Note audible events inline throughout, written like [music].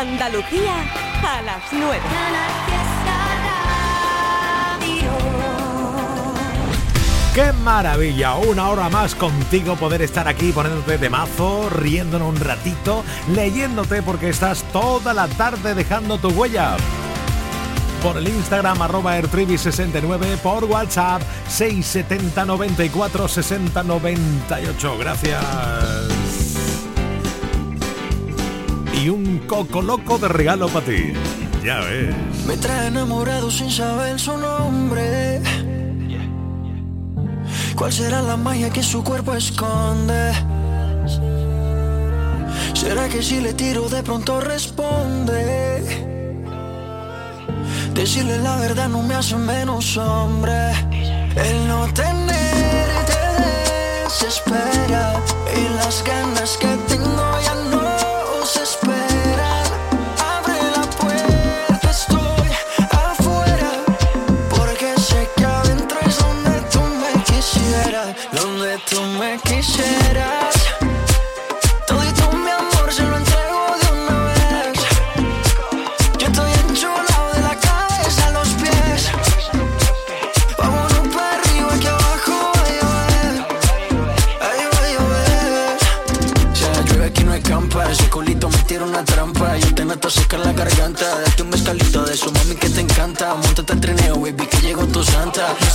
Andalucía a las 9. ¡Qué maravilla! Una hora más contigo poder estar aquí poniéndote de mazo, riéndonos un ratito, leyéndote porque estás toda la tarde dejando tu huella. Por el Instagram arroba airtribi69, por WhatsApp 670 94 60 98. Gracias. Y un coco loco de regalo para ti. Ya ves. Me trae enamorado sin saber su nombre ¿Cuál será la magia que su cuerpo esconde? ¿Será que si le tiro de pronto responde? Decirle la verdad no me hace menos hombre. El no tener te desespera y las ganas que tengo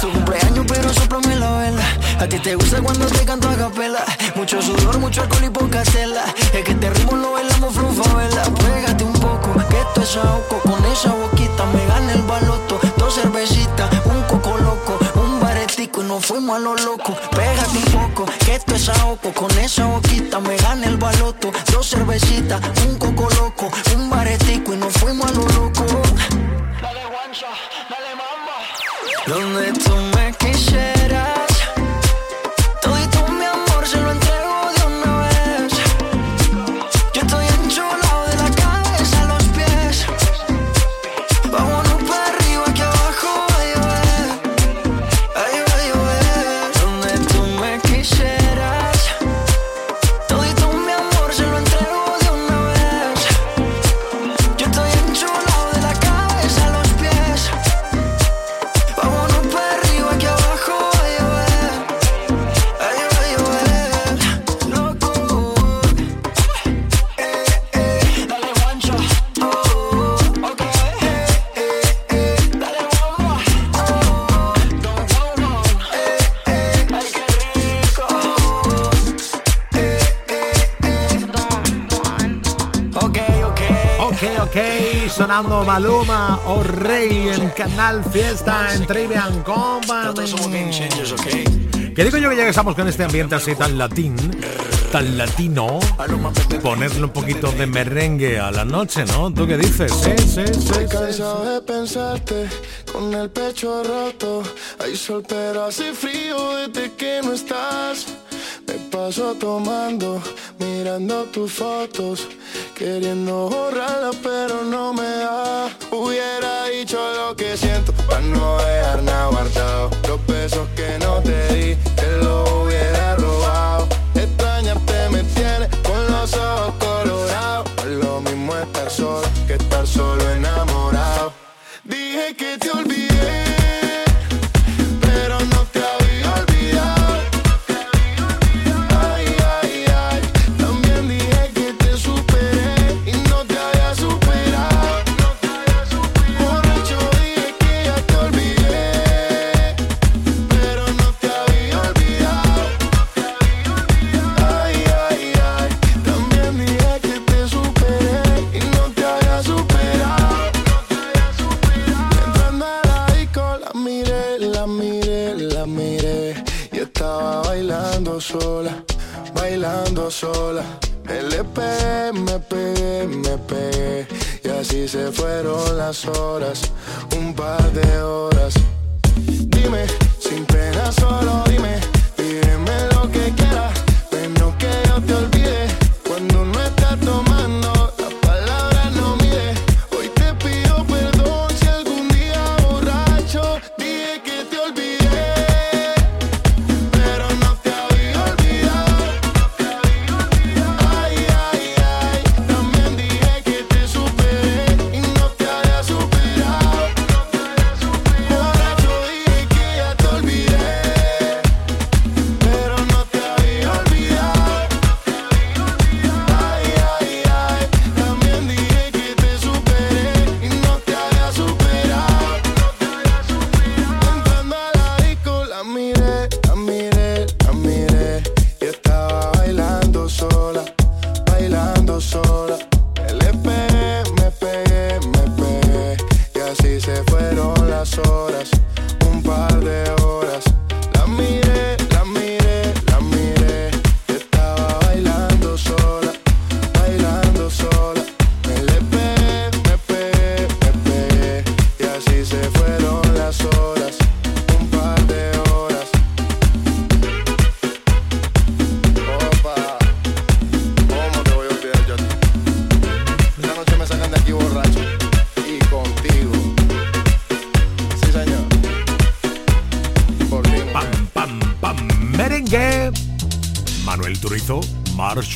tu cumpleaños, pero soplame la vela. A ti te gusta cuando te canto a capela. Mucho sudor, mucho alcohol y poca tela. Es que te ritmo lo bailamos vela. Pégate un poco, que esto es ahogo. Con esa boquita me gana el baloto. Dos cervecitas, un coco loco, un baretico y nos fuimos a lo loco. Pégate un poco, que esto es ahogo. Con esa boquita me gana el baloto. Dos cervecitas, un coco loco, un baretico y nos fuimos a lo loco. Dale guancha, dale mamba. Donde tú sonando Maluma o Rey en Canal Fiesta en Trivian Nosotros somos game Company. Que digo yo que ya que estamos con este ambiente así tan latín, tan latino, ponerle un poquito de merengue a la noche, ¿no? ¿Tú qué dices? Sí, sí, sí, Estoy cansado de pensarte con el pecho roto. Hay sol, pero hace frío desde que no estás. Me paso tomando, mirando tus fotos, queriendo borrarlas, pero no me da. Hubiera dicho lo que siento, para no dejar nada guardado. Los besos que no te di, te los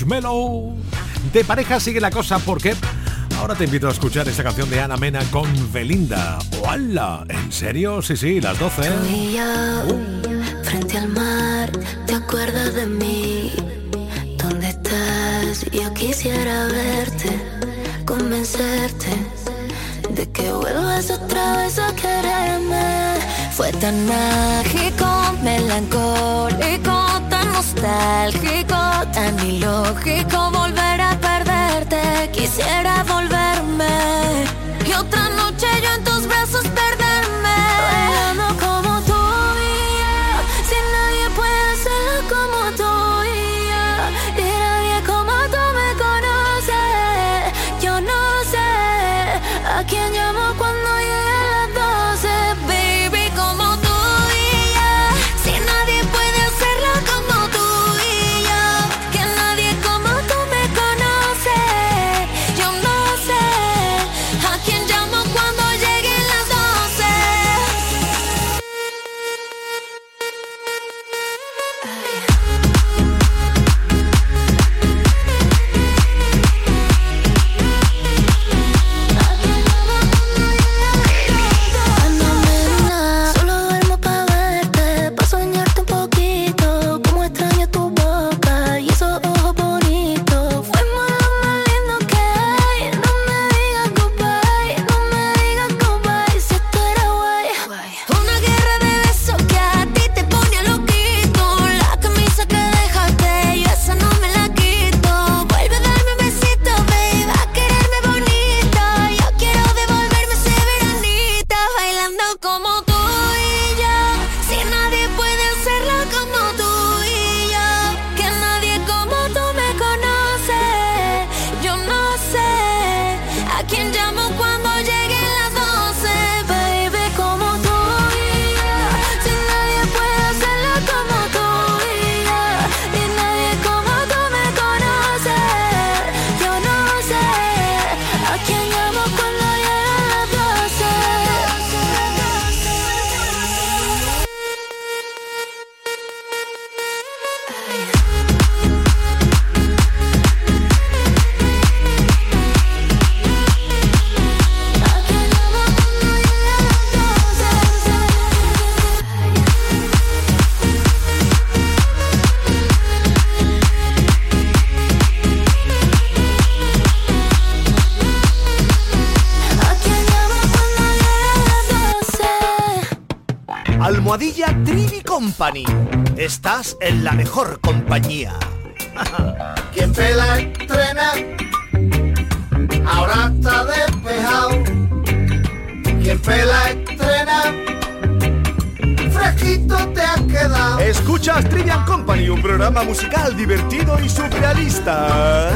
De pareja sigue la cosa porque ahora te invito a escuchar esta canción de Ana Mena con Belinda. ¡Hola! ¿En serio? Sí, sí, las 12. Uh. frente al mar, ¿te acuerdas de mí? ¿Dónde estás? Yo quisiera verte, convencerte de que vuelvas otra vez a quererme. Fue tan mágico, melancólico, nostálgico, tan ilógico volver a perderte. Quisiera volverme y otra noche yo en tus brazos Estás en la mejor compañía. [laughs] Quien pela estrena, ahora está despejado. Quien pela estrena, fresquito te has quedado. Escuchas Trivian Company, un programa musical divertido y surrealista.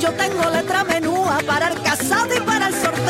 Yo tengo letra menúa para el casado y para el sortero.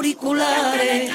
Auriculares.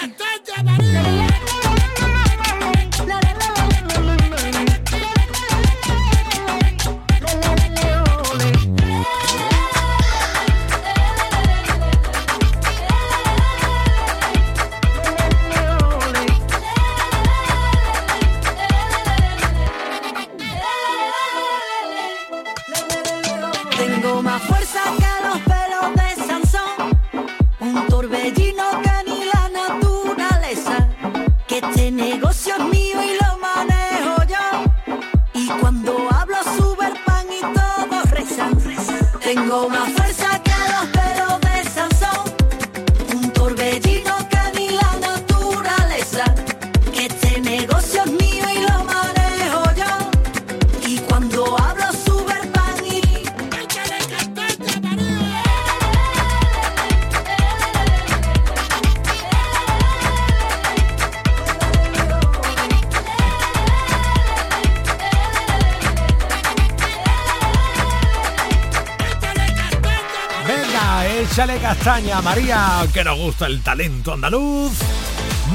Castaña, María, que nos gusta el talento andaluz.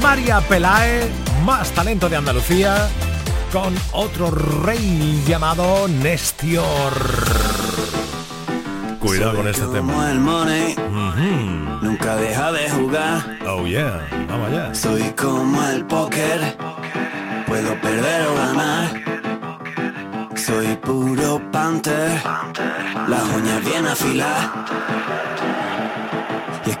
María Pelae, más talento de Andalucía, con otro rey llamado Nestior. Cuidado con este tema. el money, nunca deja de jugar. Oh yeah, vamos allá. Soy como el póker, puedo perder o ganar. Soy puro panther, las uñas bien afiladas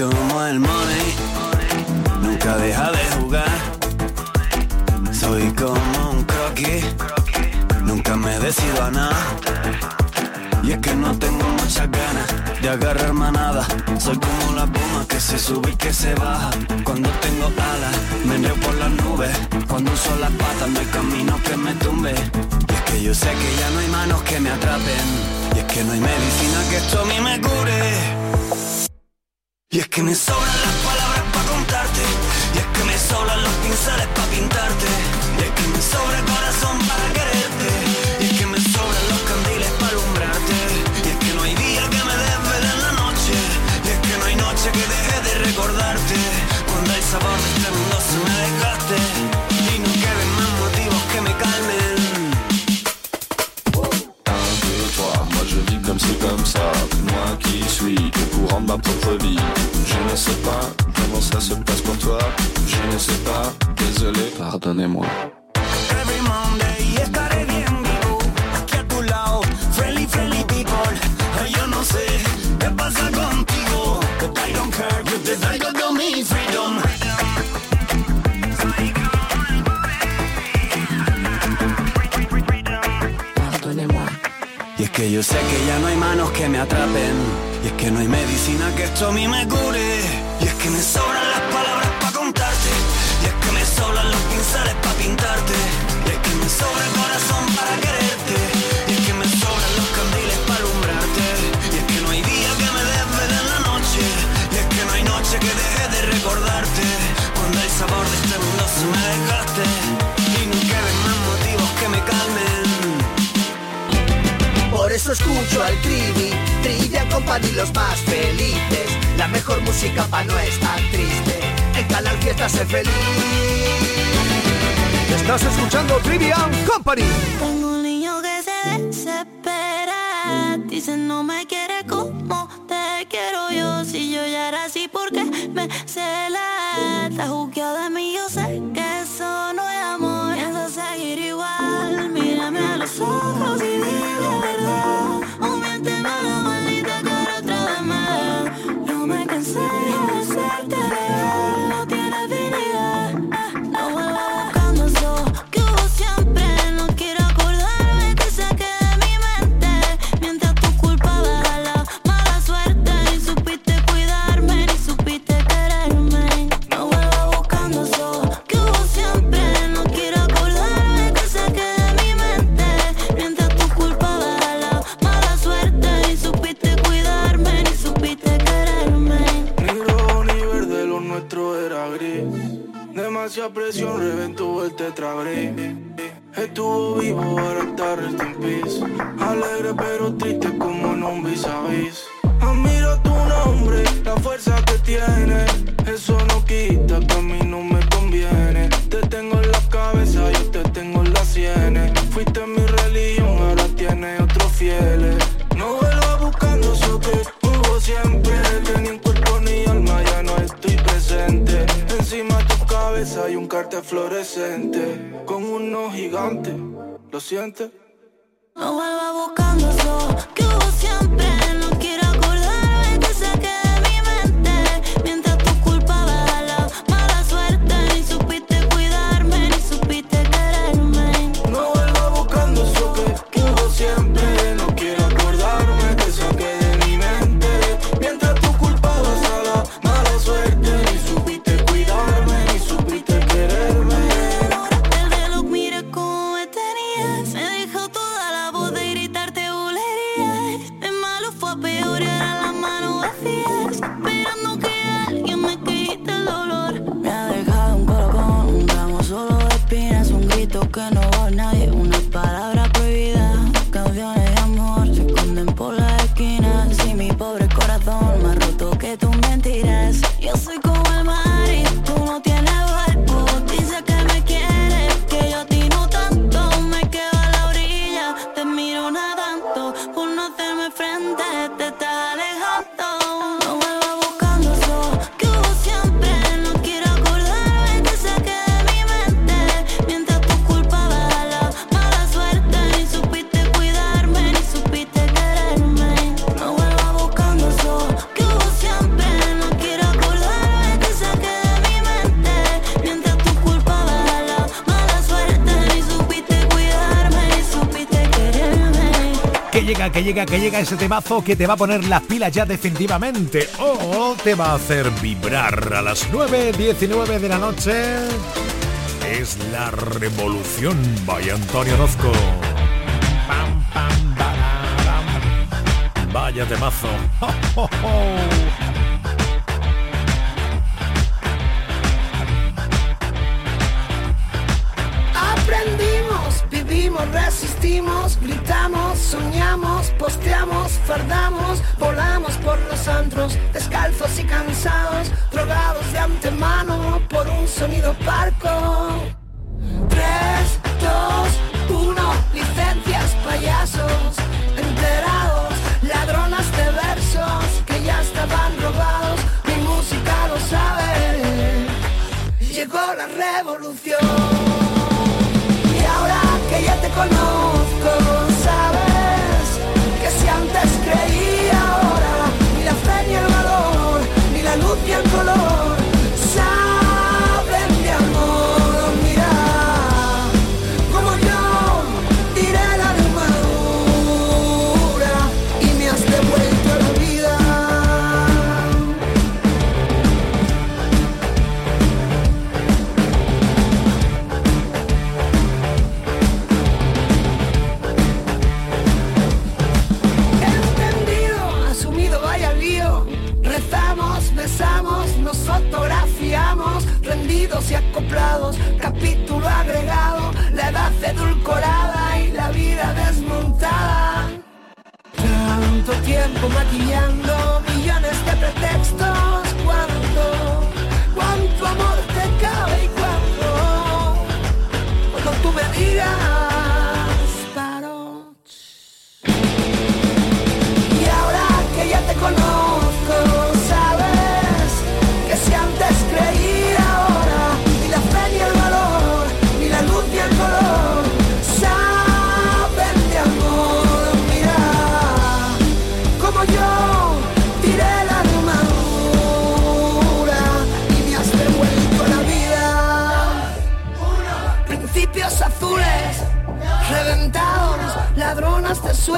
Como el money, nunca deja de jugar. Soy como un croquis, nunca me decido a nada. Y es que no tengo muchas ganas de agarrar manada. Soy como la puma que se sube y que se baja. Cuando tengo alas, me enreo por las nubes. Cuando uso las patas, no hay camino que me tumbe. Y es que yo sé que ya no hay manos que me atrapen. Y es que no hay medicina que esto a mí me cure. Y es que me sobran las palabras para contarte. Y es que me sobran los pinceles para pintarte. Y es que me sobra el corazón para quererte vie Je ne sais pas comment ça se passe pour toi. Je ne sais pas, désolé, pardonnez-moi. Every Monday estaré bien vivo, aquí a tu lado, friendly, friendly people. Yo no sé qué pasa contigo, but I don't care, yo te traigo de mi freedom. Y es que yo sé que ya no hay manos que me atrapen y es que no hay medicina que esto a mí me cure. Y es que me sobran las palabras para contarte. Y es que me sobran los pinceles para pintarte. Y es que me sobra el corazón para quererte. Y es que me sobran los candiles para alumbrarte. Y es que no hay día que me desvele en la noche. Y es que no hay noche que deje de recordarte. Cuando el sabor de este mundo se me desgaste. Y no queden más motivos que me calmen. Por eso escucho al Media Company los más felices. La mejor música para no estar triste. En Canal Fiesta ser feliz. Estás escuchando Trivial Company. Tengo un niño que se desespera. Dice no me quiere presente con uno gigante. ¿Lo siente? No vuelva buscando eso que hubo siempre. que llega, que llega ese temazo que te va a poner las pilas ya definitivamente. O te va a hacer vibrar a las 9.19 de la noche. Es la revolución, vaya Antonio Orozco. Vaya temazo. Aprendimos, vivimos, resucitamos. Vestimos, gritamos, soñamos, posteamos, fardamos, volamos por los antros, descalzos y cansados, drogados de antemano por un sonido parco. 3, 2, 1, licencias, payasos, enterados, ladronas de versos que ya estaban robados, mi música lo sabe, llegó la revolución. Conozco, sabes que si antes creí, ahora ni la fe ni el valor, ni la luz ni el color. capítulo agregado, la edad edulcorada y la vida desmontada. Tanto tiempo maquillando millones de pretextos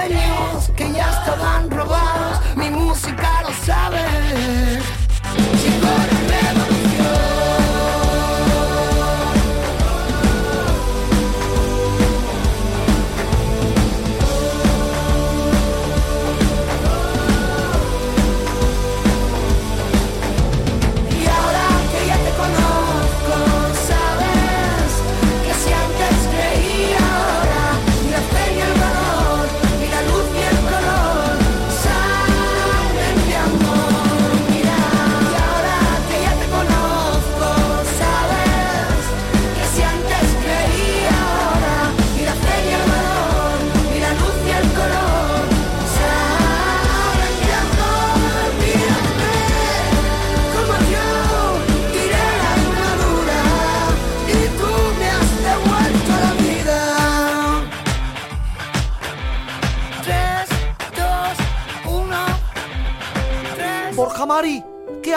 sueños que ya estaban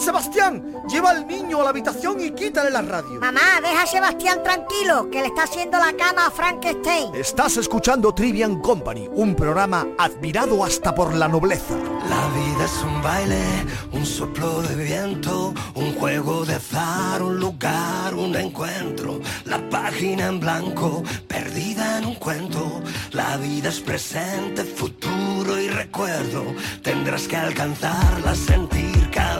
Sebastián, lleva al niño a la habitación y quítale la radio. Mamá, deja a Sebastián tranquilo, que le está haciendo la cama a Frankenstein. Estás escuchando Trivian Company, un programa admirado hasta por la nobleza. La vida es un baile, un soplo de viento, un juego de azar, un lugar, un encuentro. La página en blanco, perdida en un cuento. La vida es presente, futuro y recuerdo. Tendrás que alcanzarla, sentir cada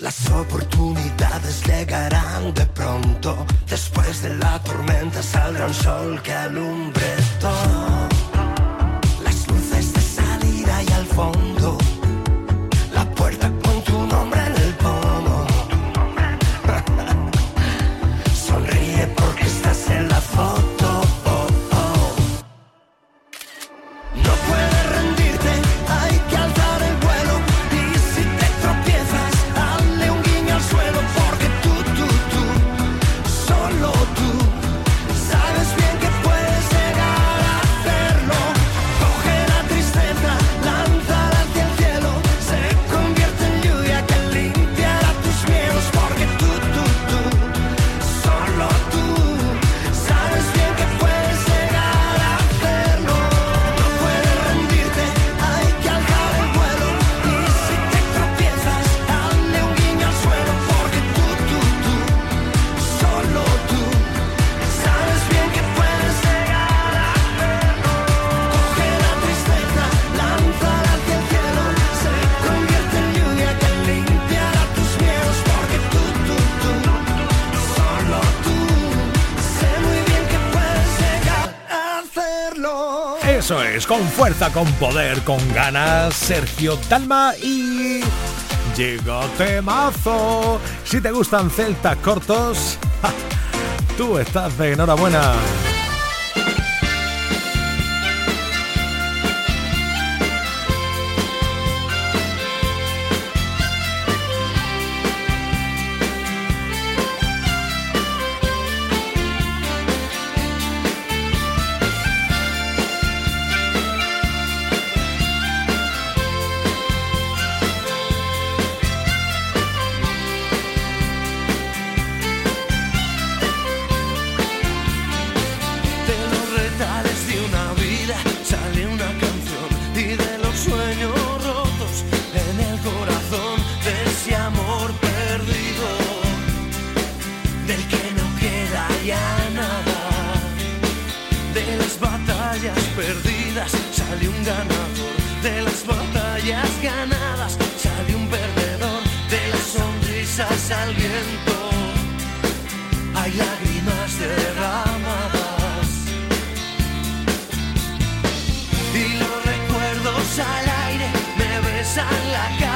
Las oportunidades llegarán de pronto. Después de la tormenta saldrá un sol que alumbre todo Es, con fuerza, con poder, con ganas, Sergio Talma y... Llegó temazo. Si te gustan celtas cortos, [laughs] tú estás de enhorabuena. batallas ganadas sale un perdedor de las sonrisas al viento. Hay lágrimas derramadas y los recuerdos al aire me besan la cara.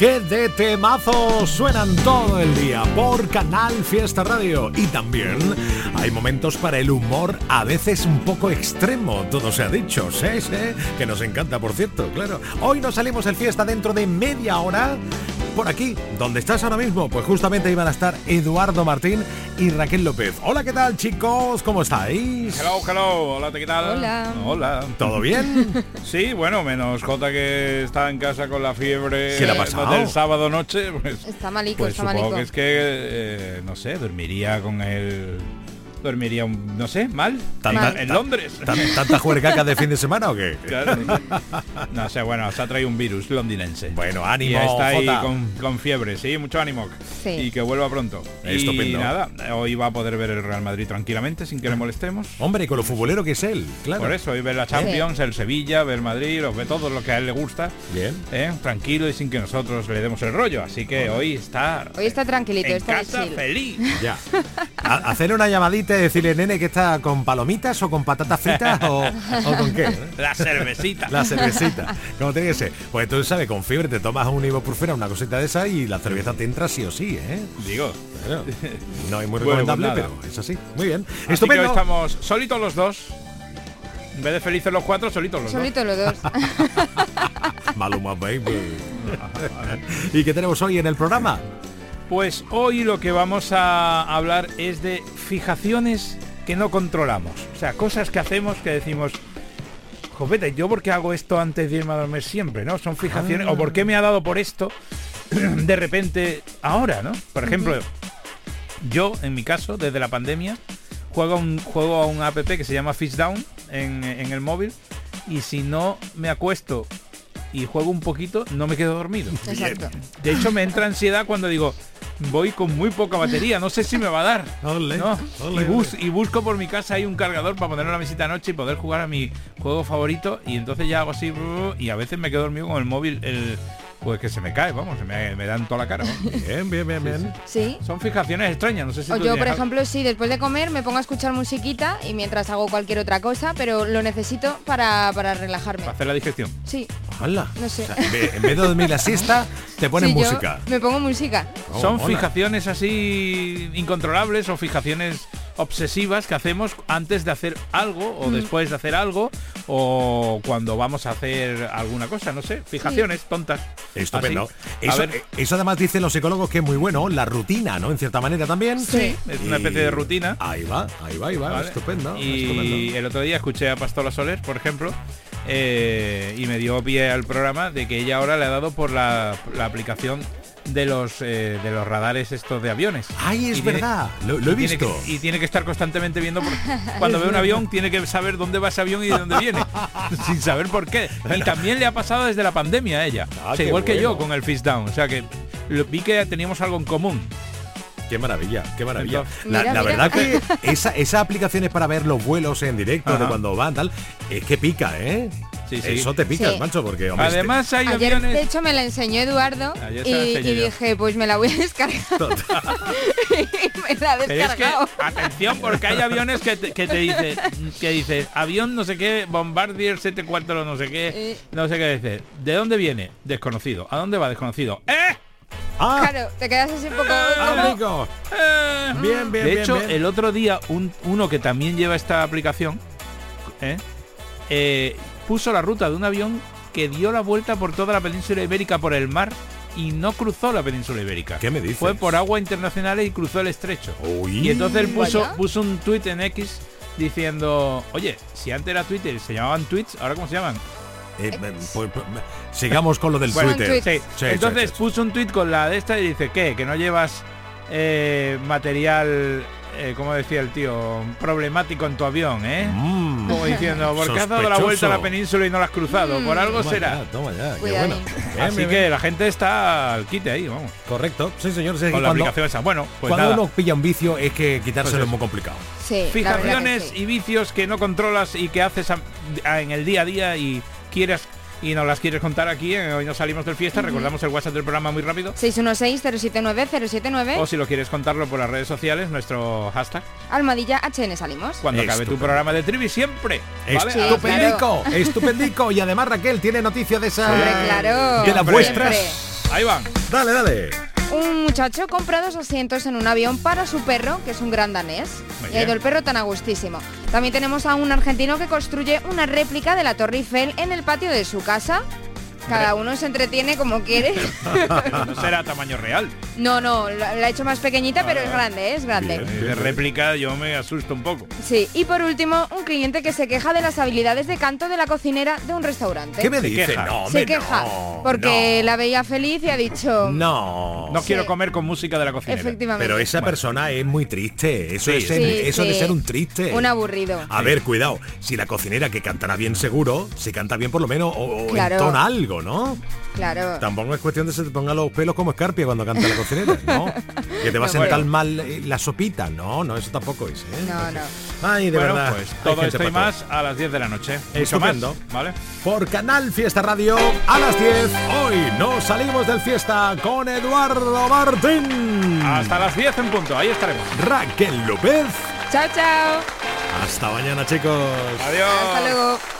Que de temazos suenan todo el día por Canal Fiesta Radio. Y también hay momentos para el humor, a veces un poco extremo, todo se ha dicho. Sí, sí, que nos encanta, por cierto, claro. Hoy nos salimos el fiesta dentro de media hora por aquí, donde estás ahora mismo, pues justamente iban a estar Eduardo Martín y Raquel López. Hola, ¿qué tal chicos? ¿Cómo estáis? Hello, hello, hola, ¿qué tal? Hola. Hola. ¿Todo bien? [laughs] Sí, bueno, menos Jota que está en casa con la fiebre ¿Qué le ha pasado? del sábado noche, pues, Está malico, pues está supongo malico. que es que, eh, no sé, dormiría con él, dormiría, un- no sé, mal, Tanta- en, en Londres. ¿Tan- ¿Tanta juergaca de fin de semana o qué? [laughs] Claro. No sé, bueno, se ha traído un virus londinense. Bueno, Y ánimo, está ahí con, con fiebre, sí, mucho ánimo. Sí. Y que vuelva pronto. Y Estupendo. nada, hoy va a poder ver el Real Madrid tranquilamente, sin que le molestemos. Hombre, con lo futbolero que es él, claro. Por eso, hoy ver la Champions, el Sevilla, ver Madrid, los ve todo lo que a él le gusta. Bien. ¿eh? Tranquilo y sin que nosotros le demos el rollo. Así que hoy está Hoy está tranquilito, en está casa feliz. Ya. A- hacer una llamadita decirle, nene, que está con palomitas o con patatas fritas o, o con qué. La cervecita. La cervecita, como tiene que ser. Pues tú sabes, con fiebre te tomas un ibuprofeno, una cosita de esa y la cerveza te entra sí o sí, ¿eh? Digo. No es muy Bueno, recomendable, pues nada. pero es así. Muy bien. Así que hoy Estupendo. estamos solitos los dos. En vez de felices los cuatro, solitos los Solitos los dos. [laughs] Maluma Baby. [laughs] ¿Y qué tenemos hoy en el programa? Pues hoy lo que vamos a hablar es de fijaciones que no controlamos. O sea, cosas que hacemos que decimos, jopeta, ¿yo por qué hago esto antes de irme a dormir siempre? ¿No? Son fijaciones. O por qué me ha dado por esto [clears throat] de repente ahora, ¿no? Por ejemplo, yo, en mi caso, desde la pandemia, juego a un, juego a un app que se llama Fish Down en, en el móvil y si no me acuesto y juego un poquito, no me quedo dormido. Exacto. De hecho, me entra ansiedad cuando digo, voy con muy poca batería, no sé si me va a dar. [laughs] ¿no? y, bus- y busco por mi casa hay un cargador para ponerlo en la mesita noche y poder jugar a mi juego favorito y entonces ya hago así y a veces me quedo dormido con el móvil, el pues que se me cae, vamos, se me, me dan toda la cara. vamos. [laughs] Bien, bien, bien, bien. Sí. Son fijaciones extrañas, no sé si O tú yo, por algo. ejemplo, sí, después de comer me pongo a escuchar musiquita y mientras hago cualquier otra cosa, pero lo necesito para, para relajarme. para hacer la digestión. Sí, Hala. no sé. O sea, en vez- en vez de dormir la siesta, te ponen Sí, yo música. me pongo música. Oh, Son mola. fijaciones así incontrolables o fijaciones obsesivas que hacemos antes de hacer algo o Mm. después de hacer algo o cuando vamos a hacer alguna cosa, no sé, fijaciones tontas. Estupendo. Eso, ver, eh, eso además dicen los psicólogos que es muy bueno, la rutina, ¿no? En cierta manera también. Sí, es una especie de rutina. Ahí va, ahí va, ahí va. ¿vale? Estupendo. Y estupendo. el otro día escuché a Pastola Soler, por ejemplo, eh, y me dio pie al programa de que ella ahora le ha dado por la, la aplicación de los eh, de los radares estos de aviones. Ay, es Y tiene- verdad. Lo, lo he y tiene visto. que- y tiene que estar constantemente viendo por- [laughs] cuando ve un avión tiene que saber dónde va ese avión y de dónde viene [laughs] sin saber por qué y también le ha pasado desde la pandemia a ella Ah, O sea, igual que yo con el Fish Down o sea que lo- vi que teníamos algo en común Qué maravilla, qué maravilla. La, Mira, la mira. verdad que [laughs] esa, esas aplicaciones para ver los vuelos en directo de cuando van, tal, es que pica, ¿eh? Sí, sí. Eso te pica, Sí. macho, porque hombre, además hay Ayer, aviones de hecho, me la enseñó Eduardo y, dije, pues me la voy a descargar. y [laughs] me la he Pero es que, atención, porque hay aviones que te, que te dice, que dices, avión no sé qué, Bombardier 74 no sé qué, Eh. no sé qué dices. ¿De dónde viene? Desconocido. ¿A dónde va? Desconocido. ¡Eh! Ah, Claro, te quedas así un poco... amigo. ¡Eh! Bien, bien, de bien, hecho, bien. el otro día un- uno que también lleva esta aplicación ¿eh? Puso la ruta de un avión que dio la vuelta por toda la península ibérica por el mar y no cruzó la península ibérica. ¿Qué me dices? Fue por agua internacionales y cruzó el estrecho. Uy. Y entonces él puso, Vaya. puso un tweet en X diciendo, oye, si antes era Twitter se llamaban tweets, ahora cómo se llaman. Eh, pues, pues, sigamos con lo del Bueno, Twitter. sí. Sí, Entonces sí, sí. puso un tweet con la de esta y dice, ¿qué? Que no llevas eh, material, eh, como decía el tío, problemático en tu avión, ¿eh? Mm, Como diciendo, ¿por qué has dado la vuelta a la península y no la has cruzado? Por algo Toma será. ya, toma ya, qué bueno. Bien, Así bien, que la gente está al quite ahí, vamos. Correcto, sí señor. sí, Con la cuando, aplicación esa. Bueno, pues cuando nada. uno pilla un vicio es que quitárselo Pues es muy complicado. Sí, Fijaciones sí. y vicios que no controlas y que haces a- a- en el día a día y quieres y nos las quieres contar aquí, en hoy no salimos del fiesta, recordamos el WhatsApp del programa muy rápido. 616-079-079, O si lo quieres contarlo por las redes sociales, nuestro hashtag, Almadilla HN salimos. cuando acabe tu programa de Trivi siempre. ¿vale? Sí, A- Estupendico, [laughs] estupendico. Y además Raquel tiene noticias de esas. Hombre, claro. De las vuestras. Ahí van. Dale, dale. Un muchacho compra dos asientos en un avión para su perro, que es un gran danés. Muy Y ha ido el perro tan a gustísimo. También tenemos a un argentino que construye una réplica de la Torre Eiffel en el patio de su casa. Cada uno se entretiene como quiere. [laughs] no será tamaño real. No, no, la la he hecho más pequeñita, pero es grande, ¿eh? es grande. De réplica yo me asusto un poco. Sí, y por último, un cliente que se queja de las habilidades de canto de la cocinera de un restaurante. ¿Qué me Se dice? queja. No, se queja no, porque la veía feliz y ha dicho... No. No Sí. quiero comer con música de la cocinera. Efectivamente. Pero esa persona es muy triste. Eso, Sí, es ser- sí, eso de ser un triste. Un aburrido. A ver, cuidado. Si la cocinera que cantará bien seguro, si canta bien por lo menos o, o Claro. entona algo, ¿no? Claro. Tampoco es cuestión de que se te pongan los pelos como escarpia cuando canta la cocinera, ¿no? [laughs] Que te va a sentar bueno. mal eh, la sopita. No, no, eso tampoco es. ¿eh? No, no. Ay, de bueno, verdad. pues todo esto y más a las 10 de la noche. Mucho más. ¿vale? Por Canal Fiesta Radio a las 10. Hoy nos salimos del fiesta con Eduardo Martín. Hasta las 10 en punto, ahí estaremos. Raquel López. Chao, chao. Hasta mañana, chicos. Adiós. Hasta luego.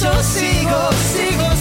Sigo, sigo, sigo,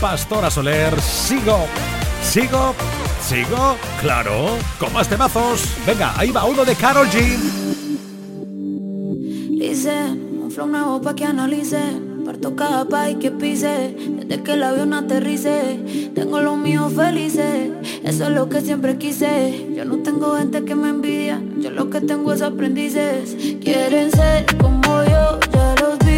Pastora Soler. Sigo. Sigo. Sigo. Claro. Con más temazos. Venga, ahí va uno de Carol G. Dicen, un flow nuevo pa' que analicen Parto cada país que pise Desde que el avión aterrice Tengo los míos felices Eso es lo que siempre quise Yo no tengo gente que me envidia Yo lo que tengo es aprendices Quieren ser como yo, ya los vi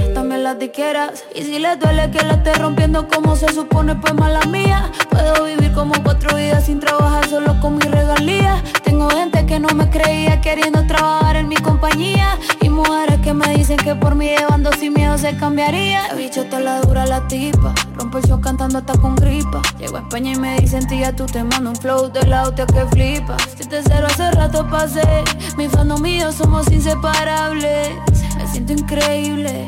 También las diqueras. Y si les duele que la esté rompiendo como se supone, pues mala mía. Puedo vivir como cuatro vidas sin trabajar solo con mi regalía. Tengo gente que no me creía queriendo trabajar en mi compañía. Y mujeres que me dicen que por mí llevando sin miedo se cambiaría. La bicho está la dura la tipa. Rompo el show cantando hasta con gripa. Llego a España y me dicen tía, tú te mando un flow de la hostia que flipa. Si te cero hace rato pasé. Mi fandom y yo somos inseparables. Me siento increíble,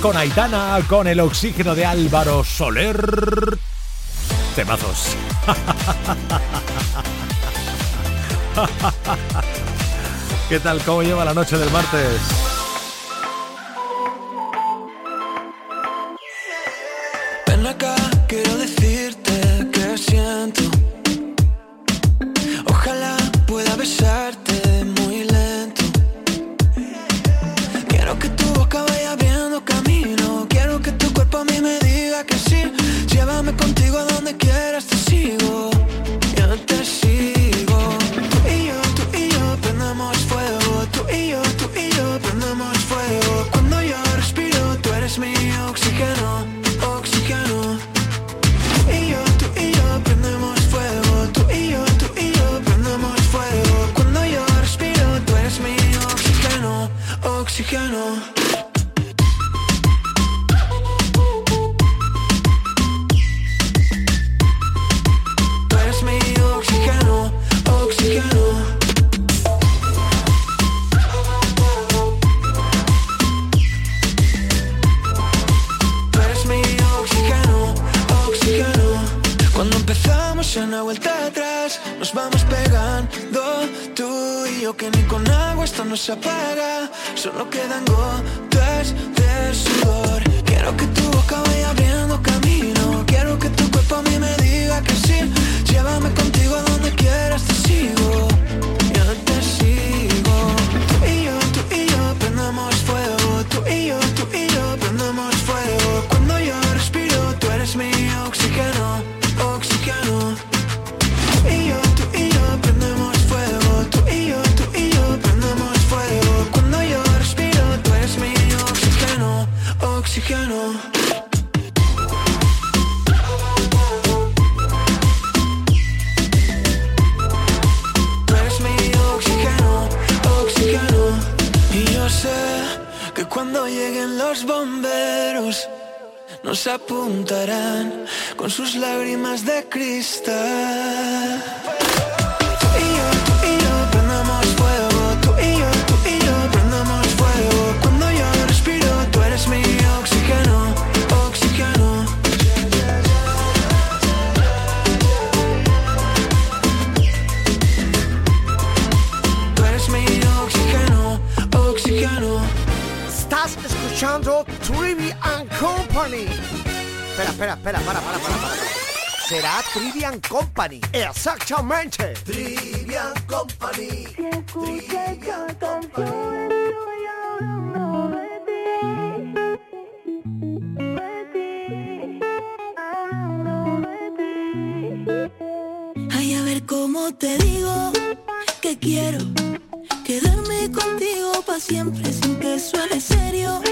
con Aitana, con el oxígeno de Álvaro Soler. Temazos. [laughs] ¿Qué tal? ¿Cómo lleva la noche del martes? escuchando Trivian Company. Espera, espera, espera, para, para, para, para. Será Trivian Company. Exactamente. Trivian Company. Si escucha esta canción, estoy hablando de ti. De ti. Hablando de ti. Ay, a ver cómo te digo que quiero Quedarme contigo pa' siempre, sin que suene serio.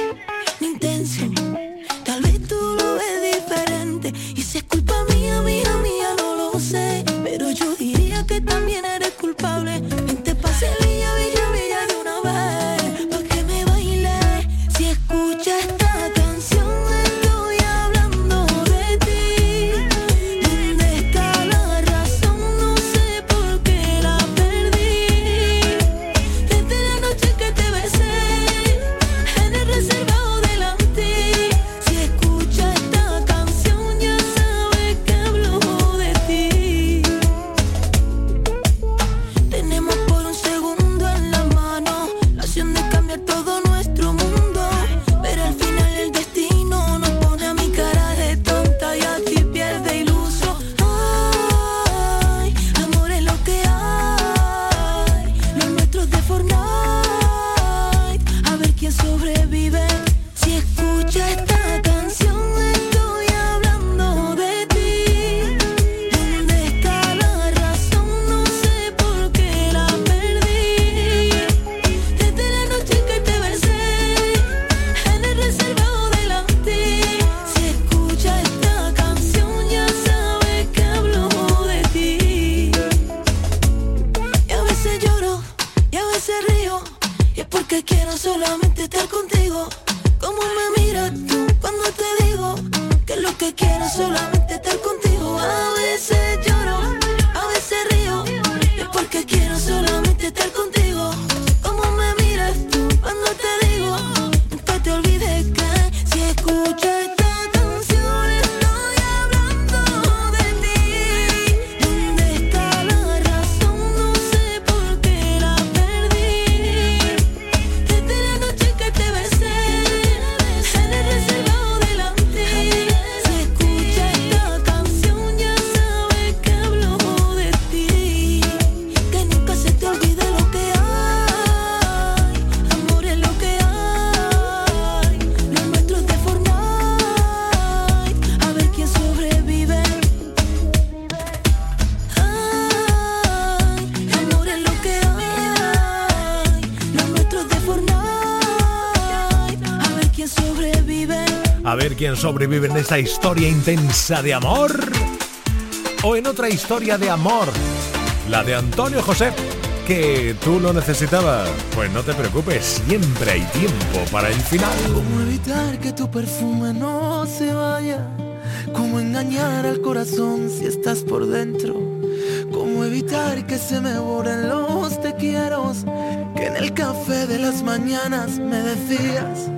que quieres solamente A ver quién sobrevive en esta historia intensa de amor. O en otra historia de amor. La de Antonio José. Que tú lo necesitabas. Pues no te preocupes, siempre hay tiempo para el final. ¿Cómo evitar que tu perfume no se vaya? ¿Cómo engañar al corazón si estás por dentro? ¿Cómo evitar que se me borren los te quiero? Que en el café de las mañanas me decías.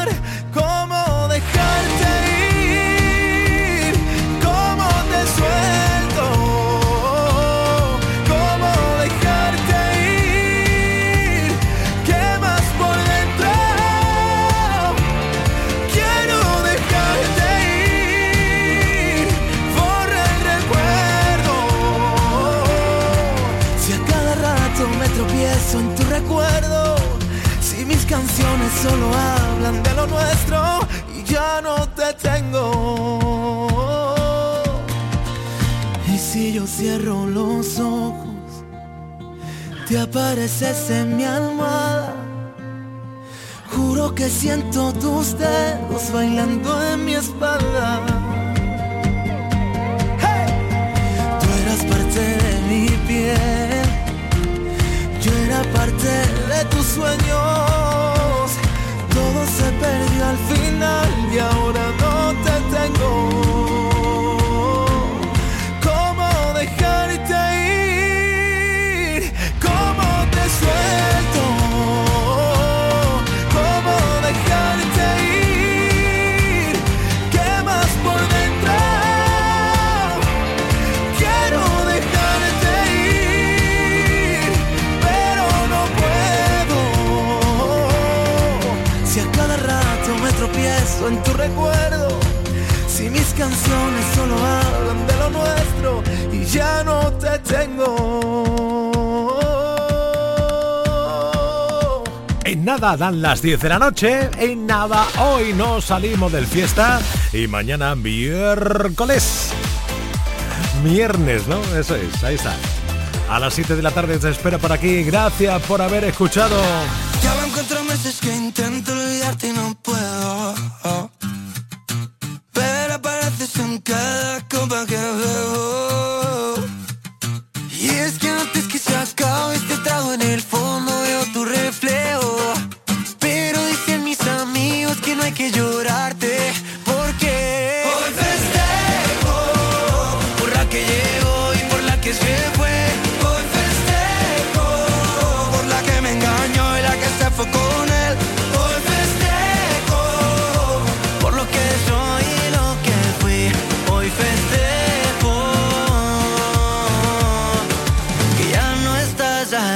Solo hablan de lo nuestro y ya no te tengo. Y si yo cierro los ojos, te apareces en mi almohada. Juro que siento tus dedos bailando en mi espalda. Y ahora no te tengo. Canciones solo hablan de lo nuestro y ya no te tengo. En nada dan las 10 de la noche, en nada hoy no salimos del fiesta y mañana miércoles. Viernes, ¿no? Eso es, ahí está. A las 7 de la tarde te espero por aquí. Gracias por haber escuchado. Ya van cuatro meses que intento olvidarte y no puedo. En cada copa que bebo.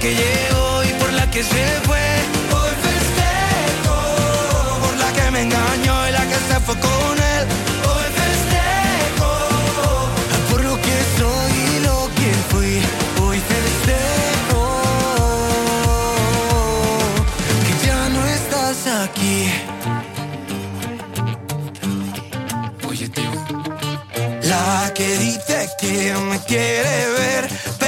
Que llegó y por la que se fue. Hoy festejo por la que me engañó y la que se fue con él. Hoy festejo por lo que soy y lo que fui. Hoy festejo que ya no estás aquí. Oye, tío. La que dice que me quiere ver,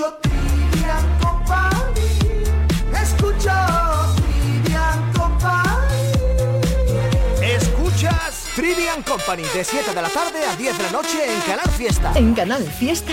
escucho Trivian Company. Escucho Trivian Company. Escuchas Trivian Company de 7 de la tarde a 10 de la noche en Canal Fiesta. En Canal Fiesta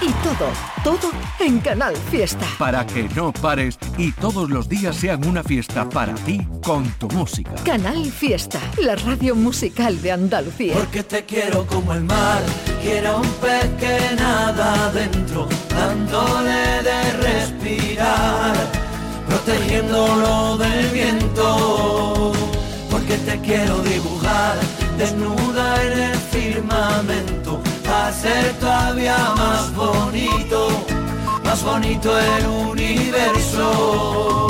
Y todo, todo en Canal Fiesta. Para que no pares y todos los días sean una fiesta para ti con tu música. Canal Fiesta, la radio musical de Andalucía. Porque te quiero como el mar, quiero un pez que nada adentro, dándole de respirar, protegiéndolo del viento. Porque te quiero dibujar, desnuda en el firmamento, a ser todavía más bonito, más bonito el universo.